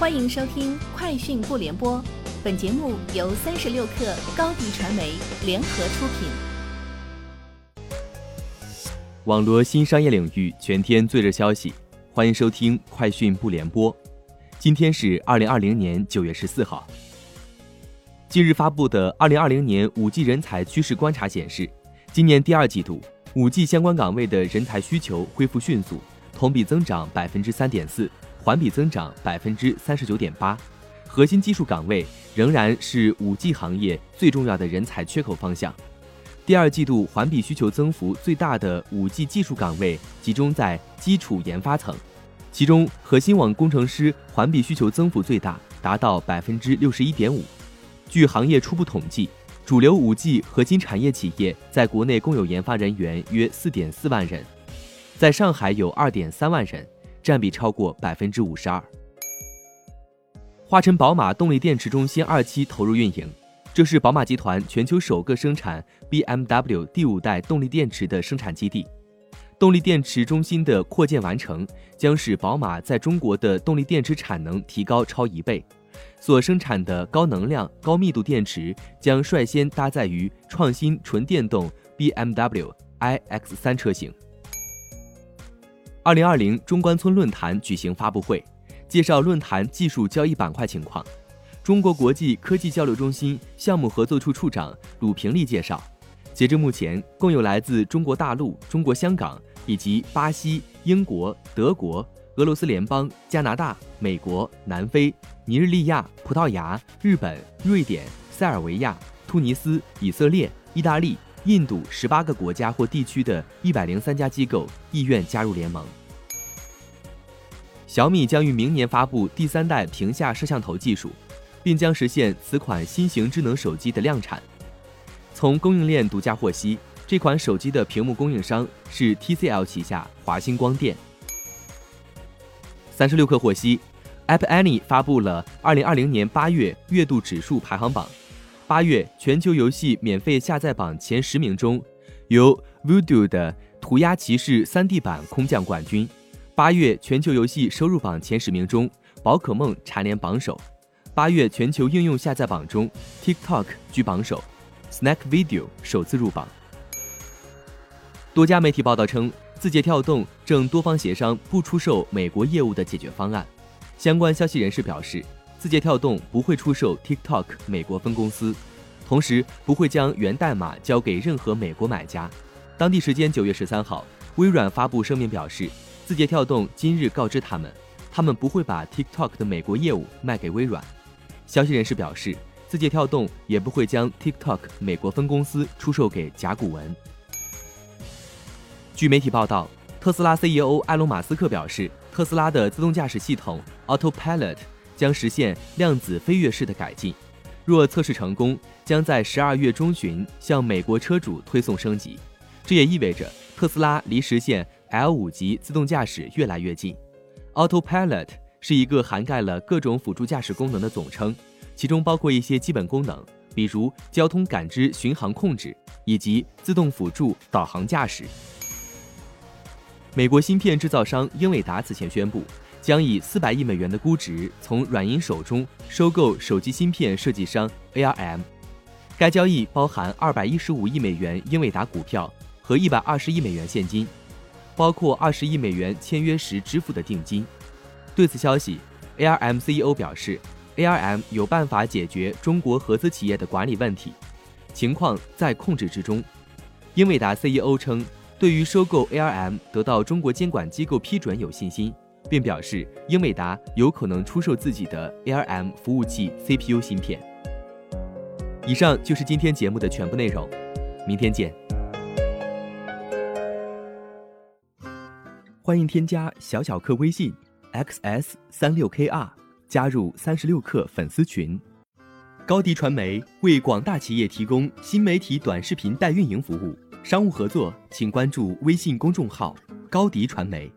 欢迎收听《快讯不联播》，本节目由三十六克高低传媒联合出品。网罗新商业领域全天最热消息，欢迎收听《快讯不联播》。今天是二零二零年九月十四号。近日发布的二零二零年五 G 人才趋势观察显示，今年第二季度五 G 相关岗位的人才需求恢复迅速，同比增长百分之三点四。环比增长百分之三十九点八，核心技术岗位仍然是五 G 行业最重要的人才缺口方向。第二季度环比需求增幅最大的五 G 技术岗位集中在基础研发层，其中核心网工程师环比需求增幅最大，达到百分之六十一点五。据行业初步统计，主流五 G 核心产业企业在国内共有研发人员约四点四万人，在上海有二点三万人。占比超过百分之五十二。华晨宝马动力电池中心二期投入运营，这是宝马集团全球首个生产 BMW 第五代动力电池的生产基地。动力电池中心的扩建完成，将使宝马在中国的动力电池产能提高超一倍。所生产的高能量、高密度电池将率先搭载于创新纯电动 BMW iX3 车型。二零二零中关村论坛举行发布会，介绍论坛技术交易板块情况。中国国际科技交流中心项目合作处处长鲁平利介绍，截至目前，共有来自中国大陆、中国香港以及巴西、英国、德国、俄罗斯联邦、加拿大、美国、南非、尼日利亚、葡萄牙、日本、瑞典、塞尔维亚、突尼斯、以色列、意大利。印度十八个国家或地区的一百零三家机构意愿加入联盟。小米将于明年发布第三代屏下摄像头技术，并将实现此款新型智能手机的量产。从供应链独家获悉，这款手机的屏幕供应商是 TCL 旗下华星光电。三十六氪获悉，App Annie 发布了二零二零年八月月度指数排行榜。八月全球游戏免费下载榜前十名中，由 Voodoo 的《涂鸦骑士》3D 版空降冠军。八月全球游戏收入榜前十名中，宝可梦蝉联榜首。八月全球应用下载榜中，TikTok 居榜首，Snack Video 首次入榜。多家媒体报道称，字节跳动正多方协商不出售美国业务的解决方案。相关消息人士表示。字节跳动不会出售 TikTok 美国分公司，同时不会将源代码交给任何美国买家。当地时间九月十三号，微软发布声明表示，字节跳动今日告知他们，他们不会把 TikTok 的美国业务卖给微软。消息人士表示，字节跳动也不会将 TikTok 美国分公司出售给甲骨文。据媒体报道，特斯拉 CEO 埃隆·马斯克表示，特斯拉的自动驾驶系统 Autopilot。将实现量子飞跃式的改进，若测试成功，将在十二月中旬向美国车主推送升级。这也意味着特斯拉离实现 L 五级自动驾驶越来越近。Autopilot 是一个涵盖了各种辅助驾驶功能的总称，其中包括一些基本功能，比如交通感知、巡航控制以及自动辅助导航驾驶。美国芯片制造商英伟达此前宣布。将以四百亿美元的估值从软银手中收购手机芯片设计商 ARM。该交易包含二百一十五亿美元英伟达股票和一百二十亿美元现金，包括二十亿美元签约时支付的定金。对此消息，ARM CEO 表示，ARM 有办法解决中国合资企业的管理问题，情况在控制之中。英伟达 CEO 称，对于收购 ARM 得到中国监管机构批准有信心。并表示，英伟达有可能出售自己的 ARM 服务器 CPU 芯片。以上就是今天节目的全部内容，明天见。欢迎添加小小客微信 xs 三六 kr，加入三十六氪粉丝群。高迪传媒为广大企业提供新媒体短视频代运营服务，商务合作请关注微信公众号高迪传媒。